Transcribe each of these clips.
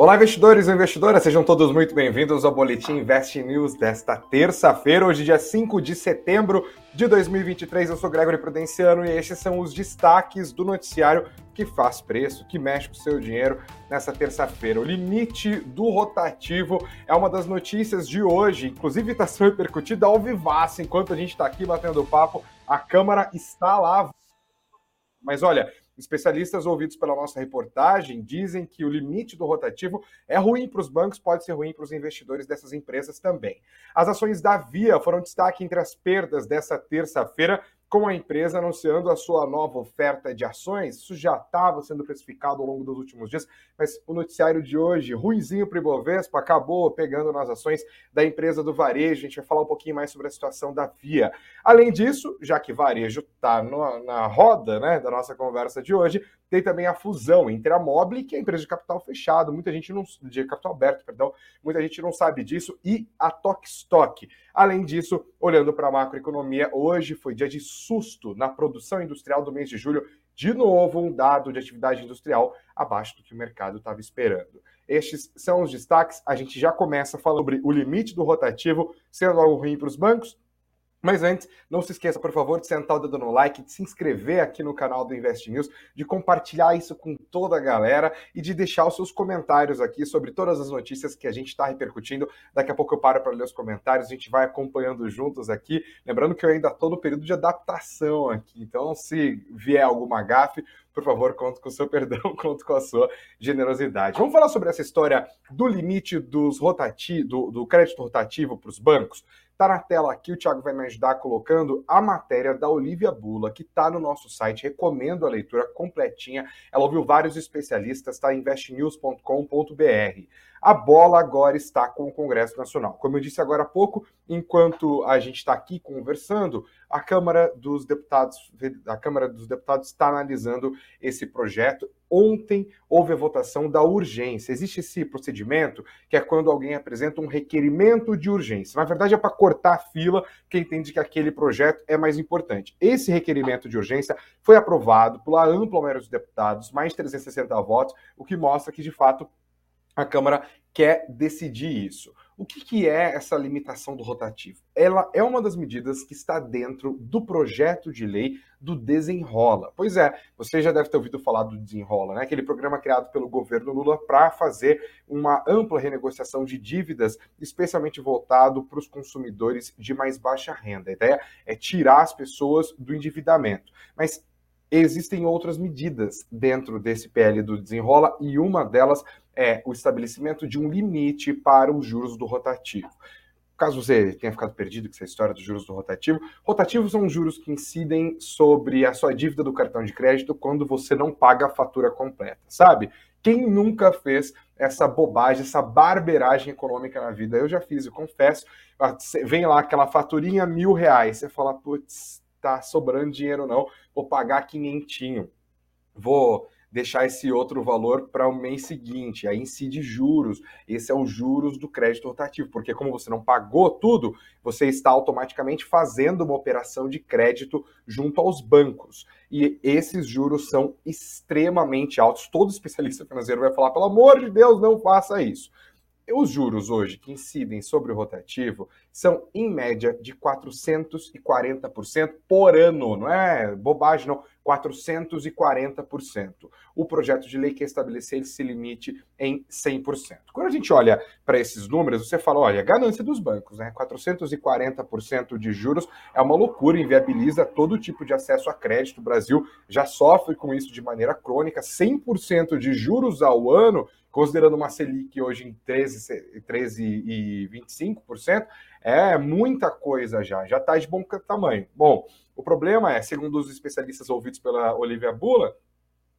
Olá, investidores e investidoras, sejam todos muito bem-vindos ao Boletim Invest News desta terça-feira, hoje, dia 5 de setembro de 2023. Eu sou Gregory Prudenciano e estes são os destaques do noticiário que faz preço, que mexe com o seu dinheiro nessa terça-feira. O limite do rotativo é uma das notícias de hoje, inclusive está sendo repercutida ao vivaço enquanto a gente está aqui batendo papo. A Câmara está lá. Mas olha, Especialistas ouvidos pela nossa reportagem dizem que o limite do rotativo é ruim para os bancos, pode ser ruim para os investidores dessas empresas também. As ações da Via foram destaque entre as perdas dessa terça-feira com a empresa anunciando a sua nova oferta de ações. Isso já estava sendo precificado ao longo dos últimos dias, mas o noticiário de hoje, ruizinho para o Ibovespa, acabou pegando nas ações da empresa do varejo. A gente vai falar um pouquinho mais sobre a situação da Via. Além disso, já que varejo está na roda né, da nossa conversa de hoje, tem também a fusão entre a Mobile, que é a empresa de capital fechado, muita gente não de capital aberto, perdão, muita gente não sabe disso, e a Tokstok. Além disso, olhando para a macroeconomia, hoje foi dia de susto na produção industrial do mês de julho, de novo um dado de atividade industrial abaixo do que o mercado estava esperando. Estes são os destaques. A gente já começa falando sobre o limite do rotativo sendo algo ruim para os bancos, mas antes, não se esqueça, por favor, de sentar o dedo no like, de se inscrever aqui no canal do Invest News, de compartilhar isso com toda a galera e de deixar os seus comentários aqui sobre todas as notícias que a gente está repercutindo. Daqui a pouco eu paro para ler os comentários, a gente vai acompanhando juntos aqui. Lembrando que eu ainda estou no período de adaptação aqui, então se vier alguma gafe, por favor, conto com o seu perdão, conto com a sua generosidade. Vamos falar sobre essa história do limite dos rotati do, do crédito rotativo para os bancos? Está na tela aqui, o Thiago vai me ajudar colocando a matéria da Olivia Bula, que está no nosso site. Recomendo a leitura completinha. Ela ouviu vários especialistas, está investnews.com.br. A bola agora está com o Congresso Nacional. Como eu disse agora há pouco, enquanto a gente está aqui conversando, a Câmara dos Deputados, a Câmara dos Deputados está analisando esse projeto. Ontem houve a votação da urgência. Existe esse procedimento que é quando alguém apresenta um requerimento de urgência. Na verdade, é para cortar a fila, quem entende que aquele projeto é mais importante. Esse requerimento de urgência foi aprovado pela ampla maioria dos deputados, mais de 360 votos, o que mostra que, de fato, a Câmara quer decidir isso. O que, que, é essa limitação do rotativo? Ela é uma das medidas que está dentro do projeto de lei do Desenrola. Pois é, você já deve ter ouvido falar do Desenrola, né? aquele programa criado pelo governo Lula para fazer uma ampla renegociação de dívidas, especialmente voltado para os consumidores de mais baixa renda. A ideia é tirar as pessoas do endividamento. Mas existem outras medidas dentro desse PL do Desenrola e uma delas é o estabelecimento de um limite para os juros do rotativo. Caso você tenha ficado perdido com essa história dos juros do rotativo, rotativos são juros que incidem sobre a sua dívida do cartão de crédito quando você não paga a fatura completa, sabe? Quem nunca fez essa bobagem, essa barberagem econômica na vida? Eu já fiz, eu confesso. Vem lá aquela faturinha mil reais, você fala, putz, tá sobrando dinheiro não, vou pagar quinhentinho, vou deixar esse outro valor para o mês seguinte, aí incide juros, esse é o juros do crédito rotativo, porque como você não pagou tudo, você está automaticamente fazendo uma operação de crédito junto aos bancos, e esses juros são extremamente altos, todo especialista financeiro vai falar, pelo amor de Deus, não faça isso. Os juros hoje que incidem sobre o rotativo são, em média, de 440% por ano. Não é bobagem, não. 440%. O projeto de lei quer estabelecer esse limite em 100%. Quando a gente olha para esses números, você fala, olha, ganância dos bancos, né? 440% de juros é uma loucura, inviabiliza todo tipo de acesso a crédito. O Brasil já sofre com isso de maneira crônica, 100% de juros ao ano considerando uma Selic hoje em 13, 13 e 25%, é muita coisa já, já está de bom tamanho. Bom, o problema é, segundo os especialistas ouvidos pela Olivia Bula,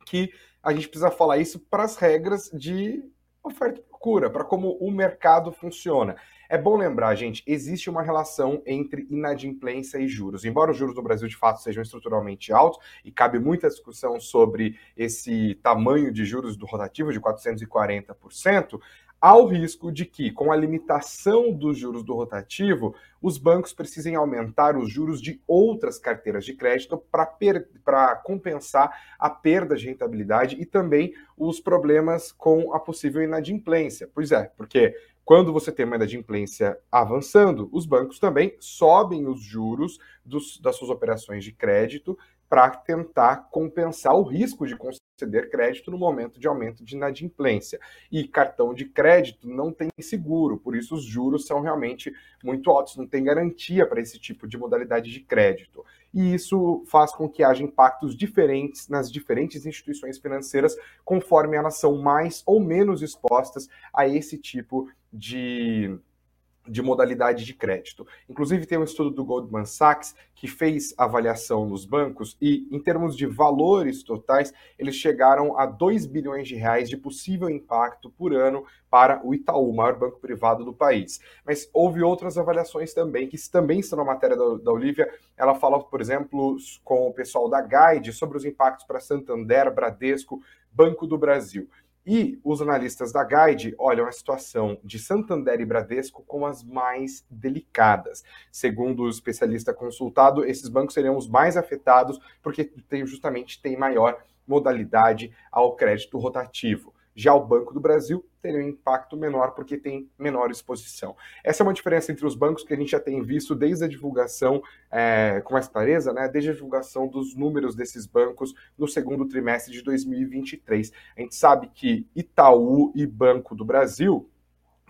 que a gente precisa falar isso para as regras de oferta procura, para como o mercado funciona. É bom lembrar, gente, existe uma relação entre inadimplência e juros. Embora os juros do Brasil de fato sejam estruturalmente altos e cabe muita discussão sobre esse tamanho de juros do rotativo de 440%, há o risco de que, com a limitação dos juros do rotativo, os bancos precisem aumentar os juros de outras carteiras de crédito para compensar a perda de rentabilidade e também os problemas com a possível inadimplência. Pois é, porque quando você tem uma inadimplência avançando, os bancos também sobem os juros dos, das suas operações de crédito para tentar compensar o risco de conceder crédito no momento de aumento de inadimplência. E cartão de crédito não tem seguro, por isso os juros são realmente muito altos, não tem garantia para esse tipo de modalidade de crédito. E isso faz com que haja impactos diferentes nas diferentes instituições financeiras, conforme elas são mais ou menos expostas a esse tipo de de modalidade de crédito. Inclusive, tem um estudo do Goldman Sachs que fez avaliação nos bancos e, em termos de valores totais, eles chegaram a 2 bilhões de reais de possível impacto por ano para o Itaú, o maior banco privado do país. Mas houve outras avaliações também, que também estão na matéria da, da Olivia. Ela fala, por exemplo, com o pessoal da Guide sobre os impactos para Santander, Bradesco, Banco do Brasil. E os analistas da Guide olham a situação de Santander e Bradesco como as mais delicadas. Segundo o especialista consultado, esses bancos seriam os mais afetados porque tem, justamente tem maior modalidade ao crédito rotativo. Já o Banco do Brasil teria um impacto menor porque tem menor exposição. Essa é uma diferença entre os bancos que a gente já tem visto desde a divulgação, é, com mais clareza, né, desde a divulgação dos números desses bancos no segundo trimestre de 2023. A gente sabe que Itaú e Banco do Brasil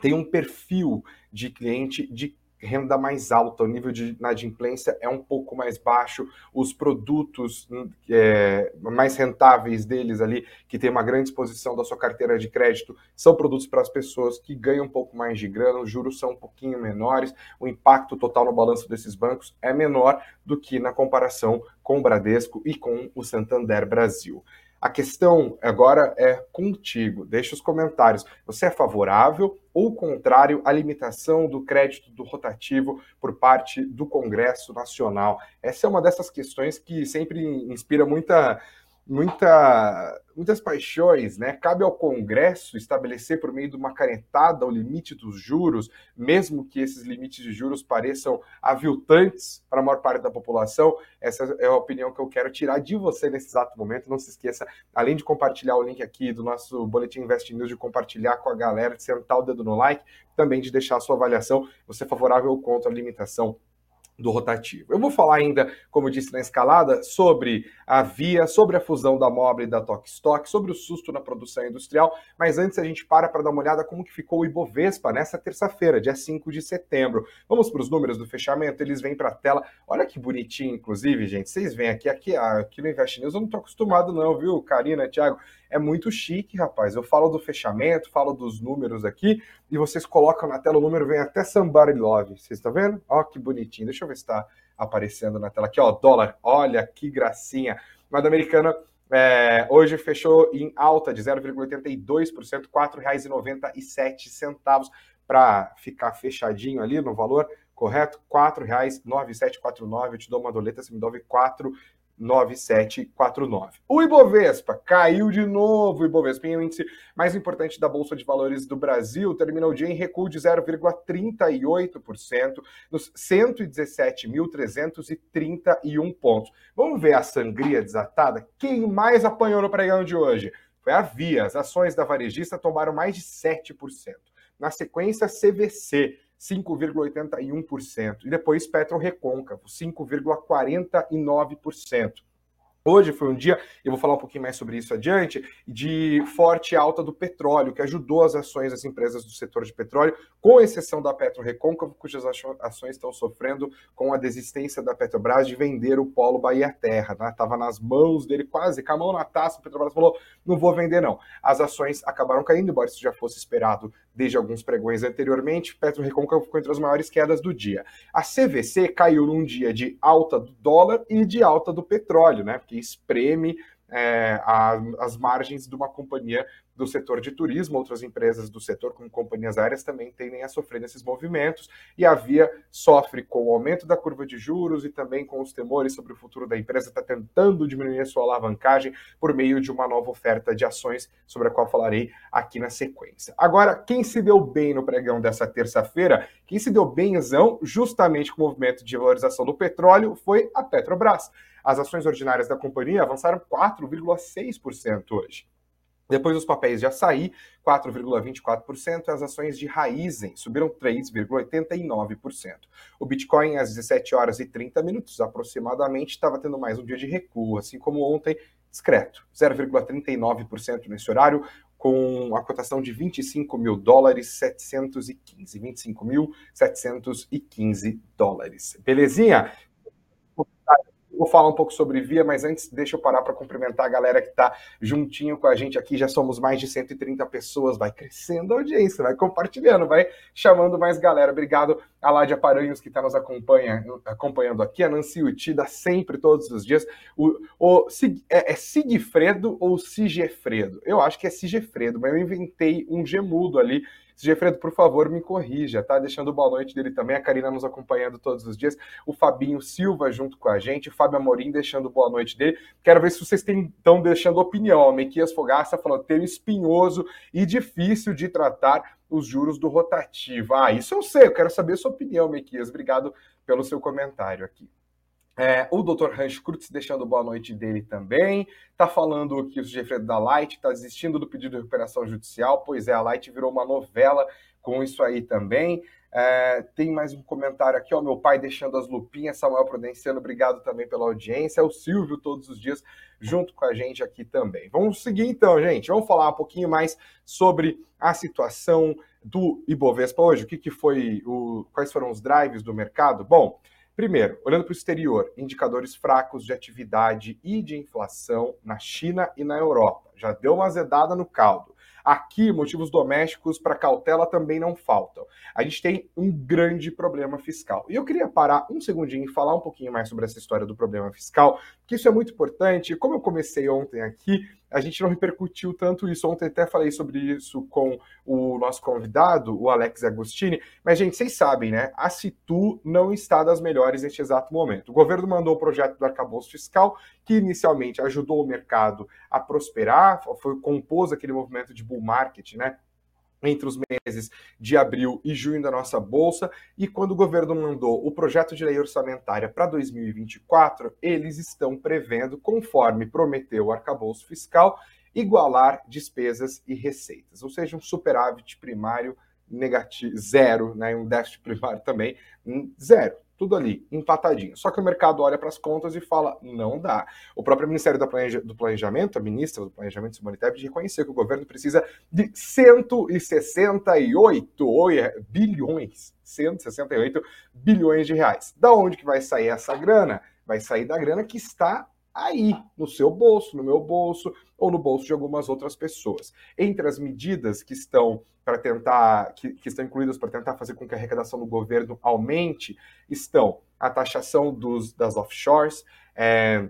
têm um perfil de cliente de renda mais alta, o nível de inadimplência é um pouco mais baixo, os produtos hum, é, mais rentáveis deles ali, que tem uma grande exposição da sua carteira de crédito, são produtos para as pessoas que ganham um pouco mais de grana, os juros são um pouquinho menores, o impacto total no balanço desses bancos é menor do que na comparação com o Bradesco e com o Santander Brasil. A questão agora é contigo. Deixa os comentários. Você é favorável ou contrário à limitação do crédito do rotativo por parte do Congresso Nacional? Essa é uma dessas questões que sempre inspira muita muita, muitas paixões, né? Cabe ao Congresso estabelecer por meio de uma canetada o limite dos juros, mesmo que esses limites de juros pareçam aviltantes para a maior parte da população. Essa é a opinião que eu quero tirar de você nesse exato momento. Não se esqueça, além de compartilhar o link aqui do nosso Boletim Invest News, de compartilhar com a galera, de sentar o dedo no like, também de deixar a sua avaliação, você é favorável ou contra a limitação do rotativo. Eu vou falar ainda, como disse na escalada, sobre a Via, sobre a fusão da Mobile e da Stock, sobre o susto na produção industrial, mas antes a gente para para dar uma olhada como que ficou o Ibovespa nessa terça-feira, dia 5 de setembro. Vamos para os números do fechamento, eles vêm para a tela. Olha que bonitinho, inclusive, gente. Vocês veem aqui, aqui, aqui no Invest News, eu não estou acostumado não, viu, Karina, Thiago? É muito chique, rapaz. Eu falo do fechamento, falo dos números aqui, e vocês colocam na tela o número, vem até Somebody Love. Vocês estão vendo? Ó, que bonitinho. Deixa eu ver se está aparecendo na tela aqui, ó. Dólar, olha que gracinha. Moeda americana é, hoje fechou em alta de 0,82%, R$ 4,97 para ficar fechadinho ali no valor correto, R$ 4,9749. Eu te dou uma doleta, você me dove 4 9749. O Ibovespa caiu de novo. O Ibovespa, o índice mais importante da Bolsa de Valores do Brasil, terminou o dia em recuo de 0,38%, nos 117.331 pontos. Vamos ver a sangria desatada? Quem mais apanhou no pregão de hoje? Foi a Via. As ações da varejista tomaram mais de 7%. Na sequência, CVC 5,81%. E depois Petro Recôncavo, 5,49%. Hoje foi um dia, eu vou falar um pouquinho mais sobre isso adiante, de forte alta do petróleo, que ajudou as ações das empresas do setor de petróleo, com exceção da Petro Recôncavo, cujas ações estão sofrendo com a desistência da Petrobras de vender o Polo Bahia Terra. Estava né? nas mãos dele, quase, com a mão na taça, a Petrobras falou, não vou vender não. As ações acabaram caindo, embora isso já fosse esperado desde alguns pregões anteriormente, Petro Recôncavo ficou entre as maiores quedas do dia. A CVC caiu num dia de alta do dólar e de alta do petróleo, né? Que espreme é, a, as margens de uma companhia do setor de turismo, outras empresas do setor, como companhias aéreas, também tendem a sofrer nesses movimentos, e a Via sofre com o aumento da curva de juros e também com os temores sobre o futuro da empresa, está tentando diminuir a sua alavancagem por meio de uma nova oferta de ações, sobre a qual falarei aqui na sequência. Agora, quem se deu bem no pregão dessa terça-feira, quem se deu bemzão, justamente com o movimento de valorização do petróleo, foi a Petrobras. As ações ordinárias da companhia avançaram 4,6% hoje. Depois os papéis de açaí, 4,24%, e as ações de Raizen subiram 3,89%. O Bitcoin, às 17 horas e 30 minutos aproximadamente, estava tendo mais um dia de recuo, assim como ontem, discreto, 0,39% nesse horário, com a cotação de 25 mil dólares 715, 25 mil 715 dólares. Belezinha? Vou falar um pouco sobre Via, mas antes deixa eu parar para cumprimentar a galera que está juntinho com a gente aqui. Já somos mais de 130 pessoas. Vai crescendo a audiência, vai compartilhando, vai chamando mais galera. Obrigado a Ládia Paranhos que está nos acompanha, acompanhando aqui, a Nancy Utida sempre, todos os dias. O, o, é, é Sigfredo ou Sigefredo? Eu acho que é Sigefredo, mas eu inventei um gemudo ali Gefredo, por favor, me corrija, tá? Deixando boa noite dele também, a Karina nos acompanhando todos os dias, o Fabinho Silva junto com a gente, o Fábio Amorim deixando boa noite dele. Quero ver se vocês estão deixando opinião. Mequias Fogaça falando, ter espinhoso e difícil de tratar os juros do rotativo. Ah, isso eu sei, eu quero saber a sua opinião, Mequias. Obrigado pelo seu comentário aqui. É, o Dr. Hans Kurtz deixando boa noite dele também. Tá falando que o Jeffrey da Light está desistindo do pedido de recuperação judicial. Pois é, a Light virou uma novela com isso aí também. É, tem mais um comentário aqui, ó, meu pai deixando as lupinhas, Samuel Prudenciano, obrigado também pela audiência, o Silvio todos os dias junto com a gente aqui também. Vamos seguir então, gente, vamos falar um pouquinho mais sobre a situação do Ibovespa hoje, o que, que foi, o, quais foram os drives do mercado? Bom, Primeiro, olhando para o exterior, indicadores fracos de atividade e de inflação na China e na Europa. Já deu uma azedada no caldo. Aqui, motivos domésticos para cautela também não faltam. A gente tem um grande problema fiscal. E eu queria parar um segundinho e falar um pouquinho mais sobre essa história do problema fiscal, porque isso é muito importante. Como eu comecei ontem aqui, a gente não repercutiu tanto isso. Ontem até falei sobre isso com o nosso convidado, o Alex Agostini. Mas, gente, vocês sabem, né? A Citu não está das melhores neste exato momento. O governo mandou o projeto do arcabouço fiscal, que inicialmente ajudou o mercado a prosperar, foi compôs aquele movimento de bull market, né? Entre os meses de abril e junho da nossa bolsa, e quando o governo mandou o projeto de lei orçamentária para 2024, eles estão prevendo, conforme prometeu o arcabouço fiscal, igualar despesas e receitas, ou seja, um superávit primário negativo, zero, né, um déficit primário também zero tudo ali, empatadinho. Só que o mercado olha para as contas e fala, não dá. O próprio Ministério do Planejamento, a ministra do Planejamento Humanitário, reconheceu que o governo precisa de 168 é, bilhões, 168 bilhões de reais. Da onde que vai sair essa grana? Vai sair da grana que está aí, no seu bolso, no meu bolso ou no bolso de algumas outras pessoas. Entre as medidas que estão para tentar, que, que estão incluídas para tentar fazer com que a arrecadação do governo aumente, estão a taxação dos, das offshores, é,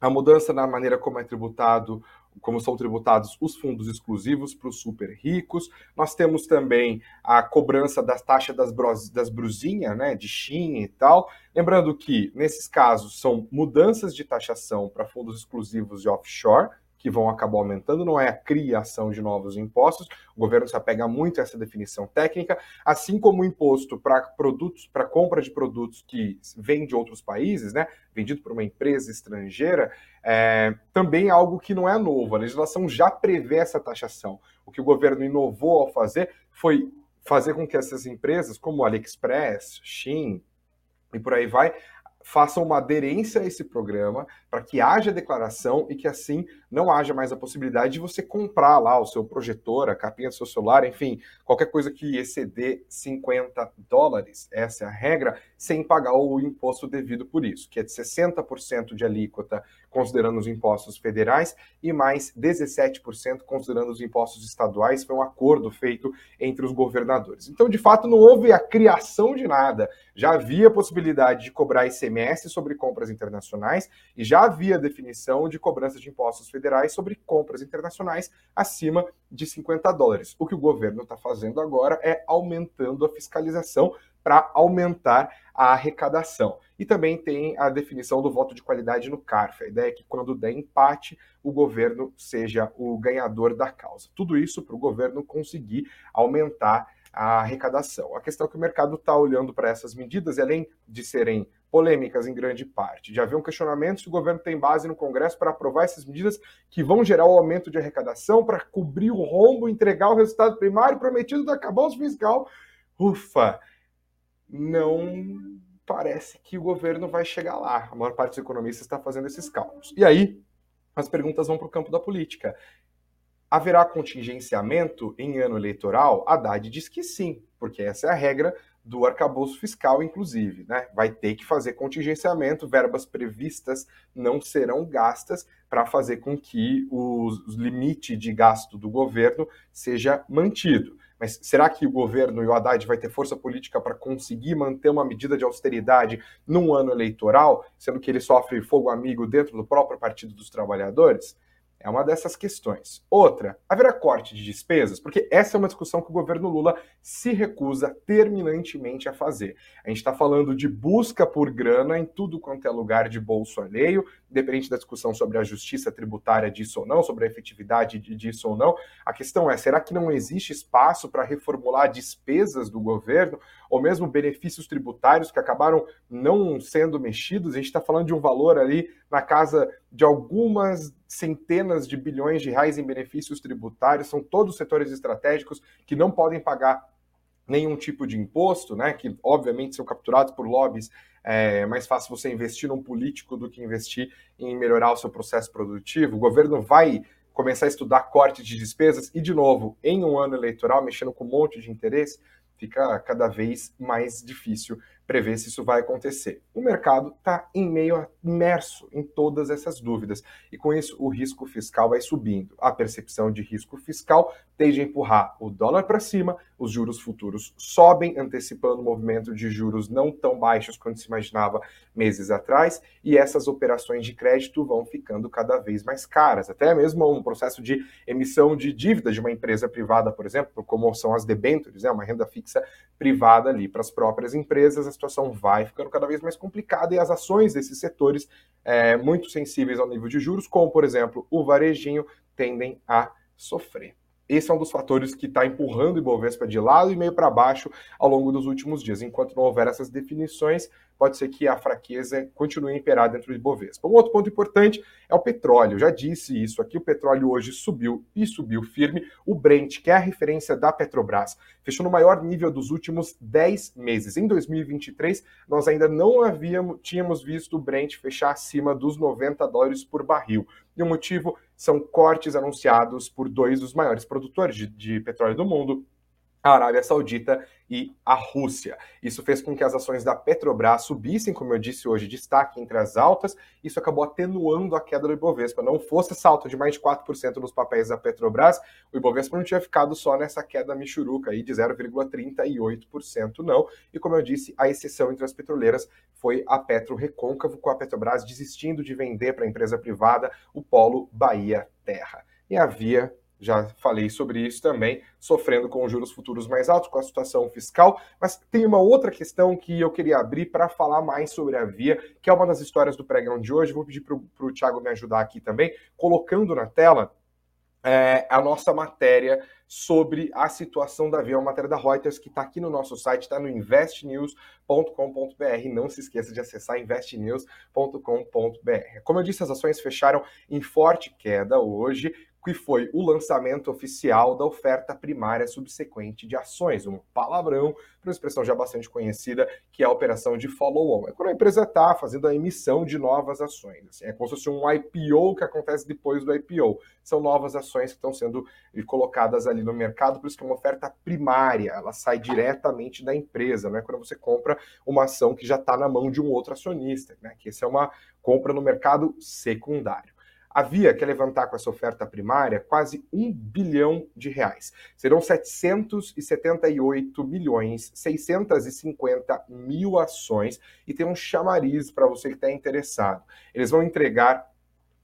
a mudança na maneira como é tributado como são tributados os fundos exclusivos para os super ricos. Nós temos também a cobrança da taxa das, das brusinhas, né, de Shin e tal. Lembrando que, nesses casos, são mudanças de taxação para fundos exclusivos de offshore, que vão acabar aumentando, não é a criação de novos impostos. O governo se apega muito a essa definição técnica, assim como o imposto para produtos, para compra de produtos que vêm de outros países, né, vendido por uma empresa estrangeira, é, também é algo que não é novo. A legislação já prevê essa taxação. O que o governo inovou ao fazer foi fazer com que essas empresas, como AliExpress, Shein e por aí vai, façam uma aderência a esse programa para que haja declaração e que assim não haja mais a possibilidade de você comprar lá o seu projetor, a capinha do seu celular, enfim, qualquer coisa que exceder 50 dólares, essa é a regra, sem pagar o imposto devido por isso, que é de 60% de alíquota considerando os impostos federais e mais 17% considerando os impostos estaduais, foi um acordo feito entre os governadores. Então, de fato, não houve a criação de nada, já havia possibilidade de cobrar ICMS sobre compras internacionais e já havia definição de cobrança de impostos federais sobre compras internacionais acima de 50 dólares. O que o governo está fazendo agora é aumentando a fiscalização para aumentar a arrecadação. E também tem a definição do voto de qualidade no CARF. A ideia é que quando der empate, o governo seja o ganhador da causa. Tudo isso para o governo conseguir aumentar a arrecadação. A questão é que o mercado está olhando para essas medidas, e além de serem polêmicas em grande parte, de haver um questionamento se o governo tem base no Congresso para aprovar essas medidas que vão gerar o aumento de arrecadação, para cobrir o rombo, entregar o resultado primário prometido do acabouço fiscal. Ufa! Não parece que o governo vai chegar lá. A maior parte dos economistas está fazendo esses cálculos. E aí, as perguntas vão para o campo da política. Haverá contingenciamento em ano eleitoral? Haddad diz que sim, porque essa é a regra do arcabouço fiscal, inclusive. Né? Vai ter que fazer contingenciamento, verbas previstas não serão gastas para fazer com que o limite de gasto do governo seja mantido. Mas será que o governo e o Haddad vai ter força política para conseguir manter uma medida de austeridade num ano eleitoral, sendo que ele sofre fogo amigo dentro do próprio Partido dos Trabalhadores? É uma dessas questões. Outra, haverá corte de despesas? Porque essa é uma discussão que o governo Lula se recusa terminantemente a fazer. A gente está falando de busca por grana em tudo quanto é lugar de bolso alheio, independente da discussão sobre a justiça tributária disso ou não, sobre a efetividade disso ou não. A questão é: será que não existe espaço para reformular despesas do governo, ou mesmo benefícios tributários que acabaram não sendo mexidos? A gente está falando de um valor ali na casa de algumas centenas de bilhões de reais em benefícios tributários, são todos setores estratégicos que não podem pagar nenhum tipo de imposto, né, que obviamente são capturados por lobbies, é mais fácil você investir num político do que investir em melhorar o seu processo produtivo. O governo vai começar a estudar corte de despesas e, de novo, em um ano eleitoral, mexendo com um monte de interesse, fica cada vez mais difícil prever se isso vai acontecer. O mercado está em meio imerso em todas essas dúvidas e com isso o risco fiscal vai subindo. A percepção de risco fiscal tende a empurrar o dólar para cima, os juros futuros sobem, antecipando o movimento de juros não tão baixos quanto se imaginava meses atrás, e essas operações de crédito vão ficando cada vez mais caras. Até mesmo um processo de emissão de dívida de uma empresa privada, por exemplo, como são as debêntures, né, uma renda fixa privada ali para as próprias empresas, a situação vai ficando cada vez mais complicada e as ações desses setores é, muito sensíveis ao nível de juros, como por exemplo o varejinho, tendem a sofrer. Esse é um dos fatores que está empurrando o Ibovespa de lado e meio para baixo ao longo dos últimos dias. Enquanto não houver essas definições, pode ser que a fraqueza continue a imperar dentro do Ibovespa. Um outro ponto importante é o petróleo. Eu já disse isso aqui, o petróleo hoje subiu e subiu firme. O Brent, que é a referência da Petrobras, fechou no maior nível dos últimos 10 meses. Em 2023, nós ainda não havíamos, tínhamos visto o Brent fechar acima dos 90 dólares por barril. E o motivo são cortes anunciados por dois dos maiores produtores de, de petróleo do mundo, a Arábia Saudita e a Rússia. Isso fez com que as ações da Petrobras subissem, como eu disse hoje, destaque entre as altas. Isso acabou atenuando a queda do Ibovespa. Não fosse salto de mais de 4% nos papéis da Petrobras, o Ibovespa não tinha ficado só nessa queda michuruca aí de 0,38%, não. E como eu disse, a exceção entre as petroleiras foi a Petro Recôncavo, com a Petrobras desistindo de vender para a empresa privada o polo Bahia Terra. E havia já falei sobre isso também, sofrendo com juros futuros mais altos, com a situação fiscal. Mas tem uma outra questão que eu queria abrir para falar mais sobre a Via, que é uma das histórias do pregão de hoje. Vou pedir para o Thiago me ajudar aqui também, colocando na tela é, a nossa matéria sobre a situação da Via, uma matéria da Reuters que está aqui no nosso site, está no investnews.com.br. Não se esqueça de acessar investnews.com.br. Como eu disse, as ações fecharam em forte queda hoje, que foi o lançamento oficial da oferta primária subsequente de ações, um palavrão, para uma expressão já bastante conhecida, que é a operação de follow-on. É quando a empresa está fazendo a emissão de novas ações. Assim, é como se fosse um IPO que acontece depois do IPO. São novas ações que estão sendo colocadas ali no mercado, por isso que é uma oferta primária, ela sai diretamente da empresa, não é quando você compra uma ação que já está na mão de um outro acionista, né? que essa é uma compra no mercado secundário. A Via quer levantar com essa oferta primária quase um bilhão de reais. Serão 778 milhões 650 mil ações e tem um chamariz para você que está interessado. Eles vão entregar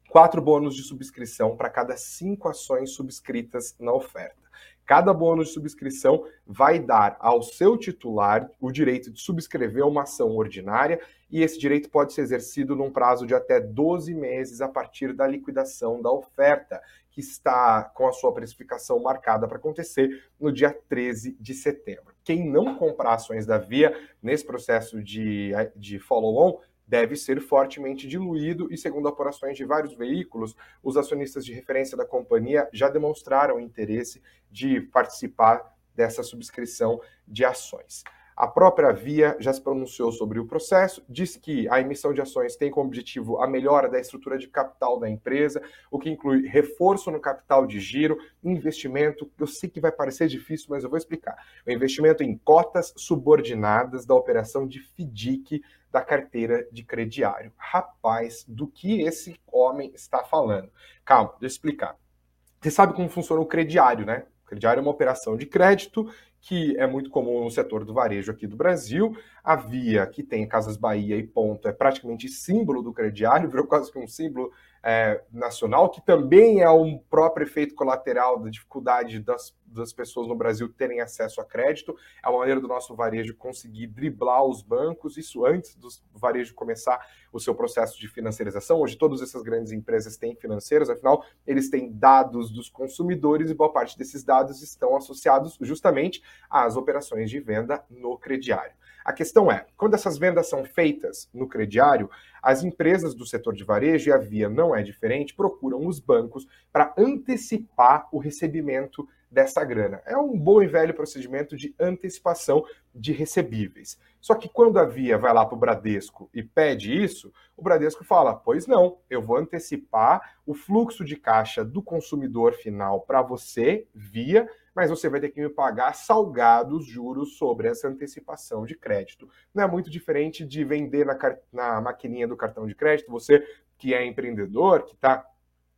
quatro bônus de subscrição para cada cinco ações subscritas na oferta. Cada bônus de subscrição vai dar ao seu titular o direito de subscrever uma ação ordinária e esse direito pode ser exercido num prazo de até 12 meses a partir da liquidação da oferta, que está com a sua precificação marcada para acontecer no dia 13 de setembro. Quem não comprar ações da Via nesse processo de, de follow-on deve ser fortemente diluído e, segundo apurações de vários veículos, os acionistas de referência da companhia já demonstraram interesse de participar dessa subscrição de ações. A própria Via já se pronunciou sobre o processo, diz que a emissão de ações tem como objetivo a melhora da estrutura de capital da empresa, o que inclui reforço no capital de giro, investimento, eu sei que vai parecer difícil, mas eu vou explicar. O investimento em cotas subordinadas da operação de FDIC da carteira de crediário. Rapaz, do que esse homem está falando? Calma, deixa eu explicar. Você sabe como funciona o crediário, né? O crediário é uma operação de crédito que é muito comum no setor do varejo aqui do Brasil. A Via, que tem Casas Bahia e Ponto, é praticamente símbolo do crediário, virou quase que um símbolo é, nacional, que também é um próprio efeito colateral da dificuldade das, das pessoas no Brasil terem acesso a crédito. É uma maneira do nosso varejo conseguir driblar os bancos, isso antes do varejo começar o seu processo de financiarização. Hoje, todas essas grandes empresas têm financeiras, afinal, eles têm dados dos consumidores e boa parte desses dados estão associados justamente às operações de venda no crediário. A questão é, quando essas vendas são feitas no crediário, as empresas do setor de varejo, e a Via não é diferente, procuram os bancos para antecipar o recebimento dessa grana. É um bom e velho procedimento de antecipação de recebíveis. Só que quando a Via vai lá para o Bradesco e pede isso, o Bradesco fala: pois não, eu vou antecipar o fluxo de caixa do consumidor final para você, Via mas você vai ter que me pagar salgados juros sobre essa antecipação de crédito. Não é muito diferente de vender na, na maquininha do cartão de crédito, você que é empreendedor, que está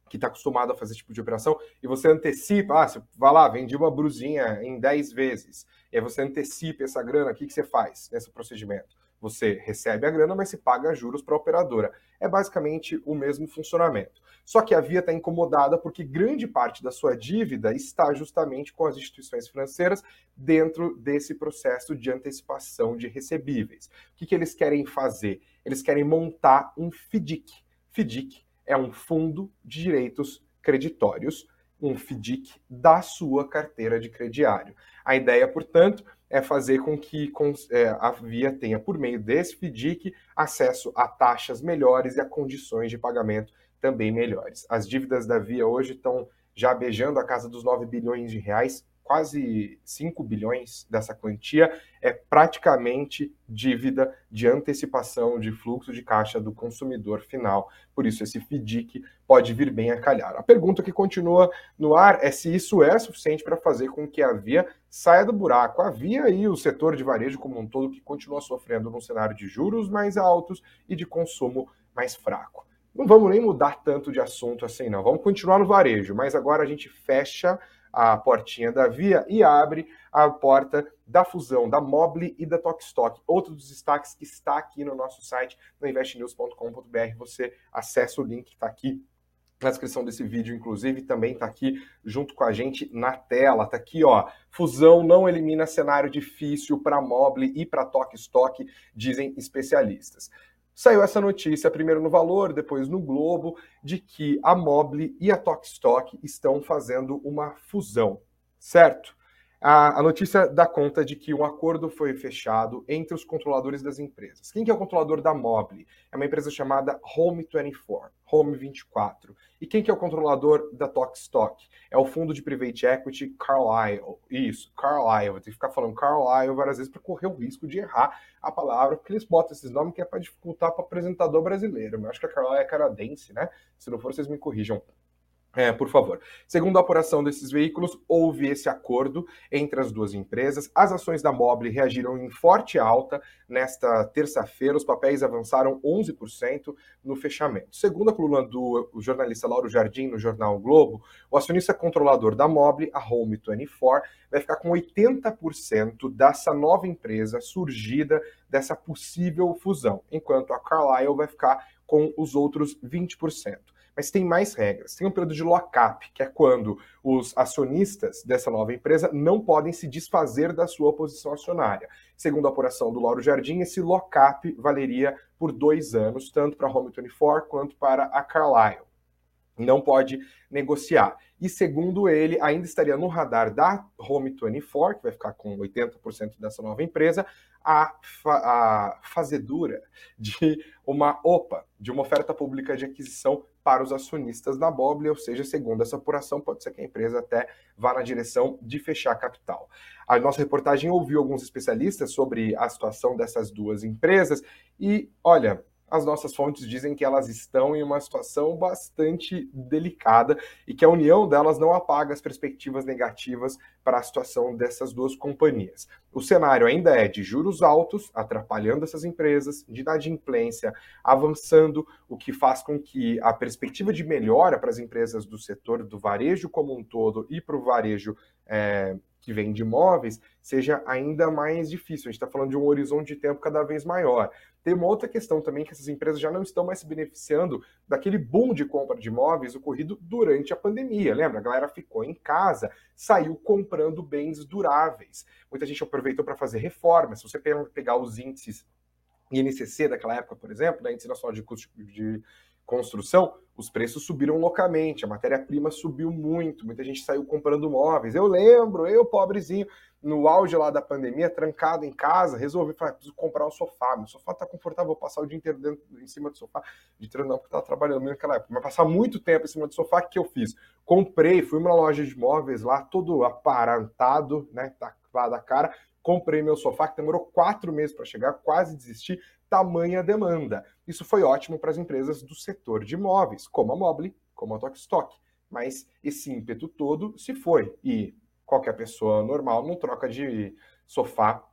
que está acostumado a fazer esse tipo de operação, e você antecipa, ah, você vai lá, vendi uma brusinha em 10 vezes, e aí você antecipa essa grana, o que, que você faz nesse procedimento? Você recebe a grana, mas se paga juros para a operadora. É basicamente o mesmo funcionamento. Só que a Via está incomodada porque grande parte da sua dívida está justamente com as instituições financeiras dentro desse processo de antecipação de recebíveis. O que, que eles querem fazer? Eles querem montar um FDIC. FDIC é um fundo de direitos creditórios, um FDIC da sua carteira de crediário. A ideia, portanto, é fazer com que é, a Via tenha, por meio desse FDIC, acesso a taxas melhores e a condições de pagamento também melhores. As dívidas da Via hoje estão já beijando a casa dos 9 bilhões de reais, quase 5 bilhões dessa quantia é praticamente dívida de antecipação de fluxo de caixa do consumidor final. Por isso, esse FDIC pode vir bem a calhar. A pergunta que continua no ar é se isso é suficiente para fazer com que a Via saia do buraco. A Via e o setor de varejo como um todo que continua sofrendo num cenário de juros mais altos e de consumo mais fraco. Não vamos nem mudar tanto de assunto assim, não. Vamos continuar no varejo, mas agora a gente fecha a portinha da Via e abre a porta da fusão da Mobile e da Tokstok. Outro dos destaques que está aqui no nosso site, no investnews.com.br. Você acessa o link que está aqui na descrição desse vídeo, inclusive, também está aqui junto com a gente na tela. Está aqui, ó. Fusão não elimina cenário difícil para Mobile e para Tokstok, dizem especialistas. Saiu essa notícia primeiro no Valor, depois no Globo, de que a Mobile e a Tokstok estão fazendo uma fusão, certo? A, a, notícia dá conta de que um acordo foi fechado entre os controladores das empresas. Quem que é o controlador da Mobile? É uma empresa chamada Home24, Home24. E quem que é o controlador da Tokstok? É o fundo de private equity Carlyle. Isso, Carlyle. Vou ter que ficar falando Carlyle várias vezes para correr o risco de errar a palavra, porque eles botam esses nomes que é para dificultar para o apresentador brasileiro. Eu acho que a Carlyle é canadense, né? Se não for, vocês me corrijam É, por favor. Segundo a apuração desses veículos, houve esse acordo entre as duas empresas. As ações da Mobile reagiram em forte alta nesta terça-feira. Os papéis avançaram 11% no fechamento. Segundo a coluna do jornalista Lauro Jardim no jornal o Globo, o acionista controlador da Mobile, a Home24, vai ficar com 80% dessa nova empresa surgida dessa possível fusão, enquanto a Carlyle vai ficar com os outros 20%. Mas tem mais regras. Tem um período de lock-up, que é quando os acionistas dessa nova empresa não podem se desfazer da sua posição acionária. Segundo a apuração do Lauro Jardim, esse lock-up valeria por dois anos, tanto para a Home24 quanto para a Carlyle. Não pode negociar. E segundo ele, ainda estaria no radar da Home24, que vai ficar com 80% dessa nova empresa, a, fa a fazedura de uma OPA, de uma oferta pública de aquisição para os acionistas da Mobile, ou seja, segundo essa apuração, pode ser que a empresa até vá na direção de fechar capital. A nossa reportagem ouviu alguns especialistas sobre a situação dessas duas empresas e, olha, as nossas fontes dizem que elas estão em uma situação bastante delicada e que a união delas não apaga as perspectivas negativas para a situação dessas duas companhias. O cenário ainda é de juros altos, atrapalhando essas empresas, de inadimplência avançando, o que faz com que a perspectiva de melhora para as empresas do setor do varejo como um todo e para o varejo é, que vem de imóveis seja ainda mais difícil. A gente está falando de um horizonte de tempo cada vez maior. Tem uma outra questão também que essas empresas já não estão mais se beneficiando daquele boom de compra de imóveis ocorrido durante a pandemia. Lembra? A galera ficou em casa, saiu comprando bens duráveis. Muita gente aproveitou para fazer reformas. Se você pegar os índices INCC daquela época, por exemplo, né, Índice Nacional de Custo de construção, os preços subiram loucamente, a matéria-prima subiu muito, muita gente saiu comprando móveis. Eu lembro, eu, pobrezinho, no auge lá da pandemia, trancado em casa, resolvi falar, preciso comprar um sofá. Meu sofá tá confortável, vou passar o dia inteiro dentro, em cima do sofá. De treino não, porque tava trabalhando naquela época. Mas passar muito tempo em cima do sofá, o que eu fiz? Comprei, fui numa loja de móveis lá, todo aparantado, né, tá da cara, comprei meu sofá, que demorou quatro meses para chegar, quase desisti, tamanha demanda. Isso foi ótimo para as empresas do setor de imóveis, como a Mobile, como a Tokstok. Mas esse ímpeto todo se foi. E qualquer pessoa normal não troca de sofá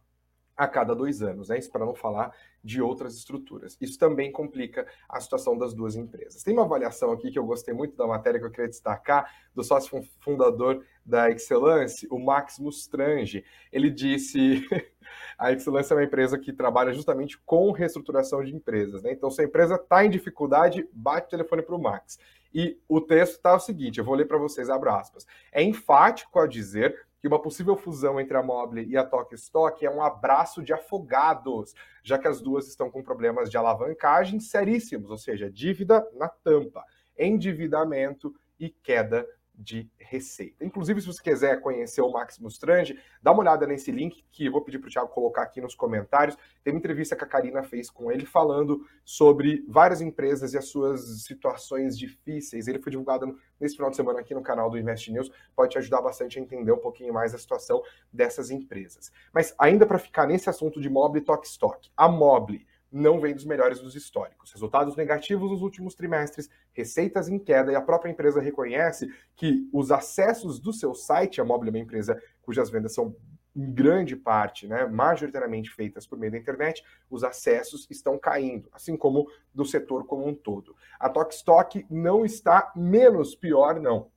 a cada dois anos, né? Isso para não falar de outras estruturas. Isso também complica a situação das duas empresas. Tem uma avaliação aqui que eu gostei muito da matéria que eu queria destacar, do sócio fundador da Excellence, o Max Mustrange. Ele disse: a Excellence é uma empresa que trabalha justamente com reestruturação de empresas. Né? Então, se a empresa está em dificuldade, bate o telefone para o Max. E o texto está o seguinte: eu vou ler para vocês, abro aspas. É enfático a dizer que uma possível fusão entre a Mobile e a Tok Stock é um abraço de afogados, já que as duas estão com problemas de alavancagem seríssimos, ou seja, dívida na tampa, endividamento e queda de receita. Inclusive, se você quiser conhecer o Maximus Strange, dá uma olhada nesse link que eu vou pedir para o Thiago colocar aqui nos comentários. Tem uma entrevista que a Karina fez com ele falando sobre várias empresas e as suas situações difíceis. Ele foi divulgado nesse final de semana aqui no canal do Invest News. Pode te ajudar bastante a entender um pouquinho mais a situação dessas empresas. Mas ainda para ficar nesse assunto de Mobile Talk Stock, a Mobile não vem dos melhores dos históricos. Resultados negativos nos últimos trimestres, receitas em queda e a própria empresa reconhece que os acessos do seu site, a Mobile é uma empresa cujas vendas são em grande parte, né, majoritariamente feitas por meio da internet, os acessos estão caindo, assim como do setor como um todo. A Tokstok não está menos pior, não.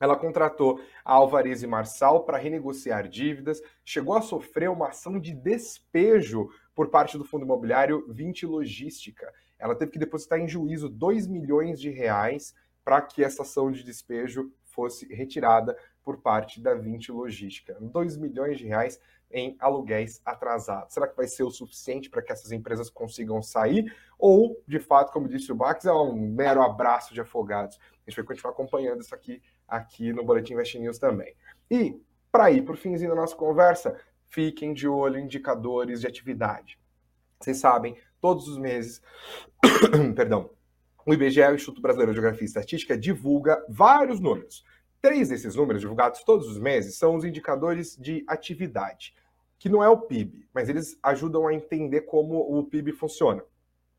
Ela contratou a Alvarez e Marçal para renegociar dívidas, chegou a sofrer uma ação de despejo por parte do fundo imobiliário 20 Logística. Ela teve que depositar em juízo 2 milhões de reais para que essa ação de despejo fosse retirada por parte da 20 Logística. 2 milhões de reais em aluguéis atrasados. Será que vai ser o suficiente para que essas empresas consigam sair? Ou, de fato, como disse o Bax, é um mero abraço de afogados? A gente vai continuar acompanhando isso aqui, aqui no Boletim Invest News também. E, para ir para o finzinho da nossa conversa, fiquem de olho em indicadores de atividade. Vocês sabem, todos os meses, perdão, o IBGE, o Instituto Brasileiro de Geografia e Estatística, divulga vários números. Três desses números, divulgados todos os meses, são os indicadores de atividade, que não é o PIB, mas eles ajudam a entender como o PIB funciona.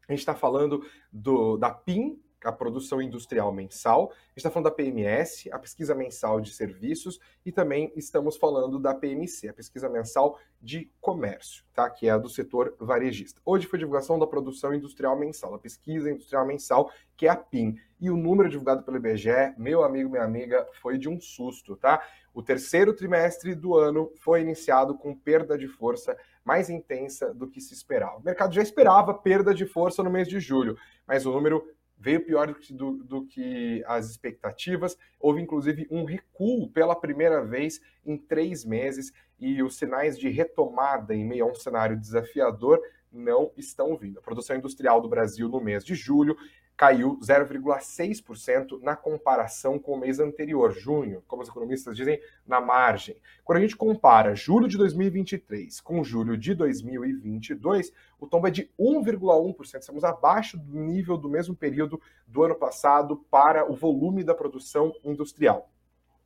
A gente está falando do, da PIN, a produção industrial mensal, a gente está falando da PMS, a pesquisa mensal de serviços, e também estamos falando da PMC, a pesquisa mensal de comércio, tá? que é a do setor varejista. Hoje foi divulgação da produção industrial mensal, a pesquisa industrial mensal, que é a PIM. E o número divulgado pelo IBGE, meu amigo, minha amiga, foi de um susto, tá? O terceiro trimestre do ano foi iniciado com perda de força mais intensa do que se esperava. O mercado já esperava perda de força no mês de julho, mas o número veio pior do do que, as expectativas. Houve, inclusive, um recuo pela primeira vez em três meses e os sinais de retomada em meio a um cenário desafiador não estão vindo. A produção industrial do Brasil no mês de julho caiu 0,6% na comparação com o mês anterior, junho, como os economistas dizem, na margem. Quando a gente compara julho de 2023 com julho de 2022, o tombo é de 1,1%. Estamos abaixo do nível do mesmo período do ano passado para o volume da produção industrial.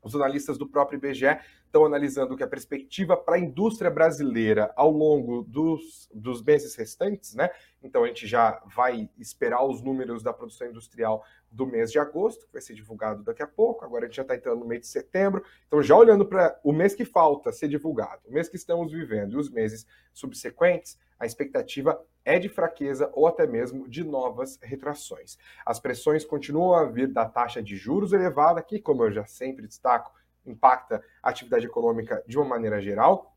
Os analistas do próprio IBGE estão analisando que a perspectiva para a indústria brasileira ao longo dos, dos meses restantes, né? Então a gente já vai esperar os números da produção industrial do mês de agosto, que vai ser divulgado daqui a pouco. Agora a gente já está entrando no mês de setembro. Então, já olhando para o mês que falta ser divulgado, o mês que estamos vivendo e os meses subsequentes, a expectativa é de fraqueza ou até mesmo de novas retrações. As pressões continuam a vir da taxa de juros elevada, que, como eu já sempre destaco, impacta a atividade econômica de uma maneira geral.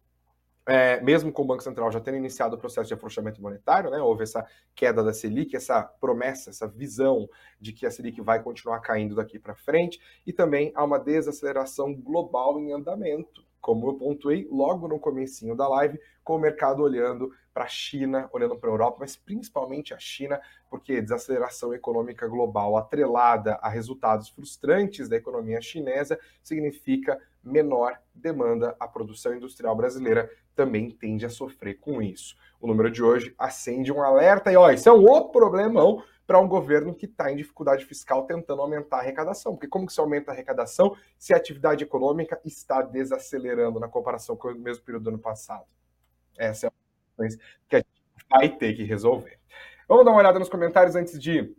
É, mesmo com o Banco Central já tendo iniciado o processo de afrouxamento monetário, né, houve essa queda da Selic, essa promessa, essa visão de que a Selic vai continuar caindo daqui para frente, e também há uma desaceleração global em andamento como eu pontuei logo no comecinho da live, com o mercado olhando para a China, olhando para a Europa, mas principalmente a China, porque desaceleração econômica global atrelada a resultados frustrantes da economia chinesa significa menor demanda. A produção industrial brasileira também tende a sofrer com isso. O número de hoje acende um alerta e, ó, isso é um outro problemão para um governo que está em dificuldade fiscal tentando aumentar a arrecadação. Porque como que se aumenta a arrecadação se a atividade econômica está desacelerando na comparação com o mesmo período do ano passado? Essa é coisa que a gente vai ter que resolver. Vamos dar uma olhada nos comentários antes de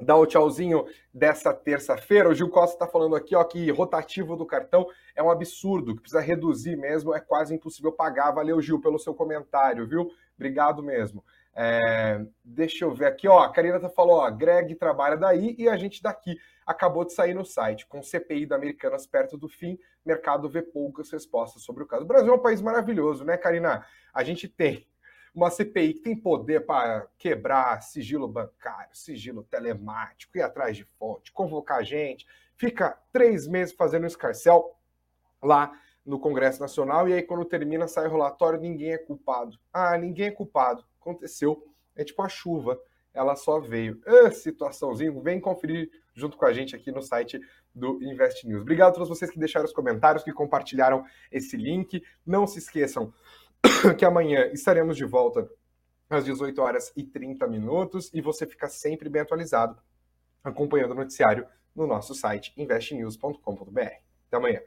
dar o tchauzinho dessa terça-feira. O Gil Costa está falando aqui ó, que rotativo do cartão é um absurdo, que precisa reduzir mesmo, é quase impossível pagar. Valeu, Gil, pelo seu comentário, viu? Obrigado mesmo. É, deixa eu ver aqui, ó. A Karina tá falou, ó, Greg trabalha daí e a gente daqui. Acabou de sair no site. Com CPI da Americanas perto do fim, mercado vê poucas respostas sobre o caso. O Brasil é um país maravilhoso, né, Karina? A gente tem uma CPI que tem poder para quebrar sigilo bancário, sigilo telemático, ir atrás de fonte, convocar gente, fica três meses fazendo um escarcel lá no Congresso Nacional e aí quando termina sai o relatório, ninguém é culpado. Ah, ninguém é culpado aconteceu. É tipo a chuva, ela só veio. Ah, situaçãozinho, vem conferir junto com a gente aqui no site do Invest News. Obrigado a todos vocês que deixaram os comentários, que compartilharam esse link. Não se esqueçam que amanhã estaremos de volta às 18 horas e 30 minutos e você fica sempre bem atualizado acompanhando o noticiário no nosso site investnews.com.br. Até amanhã.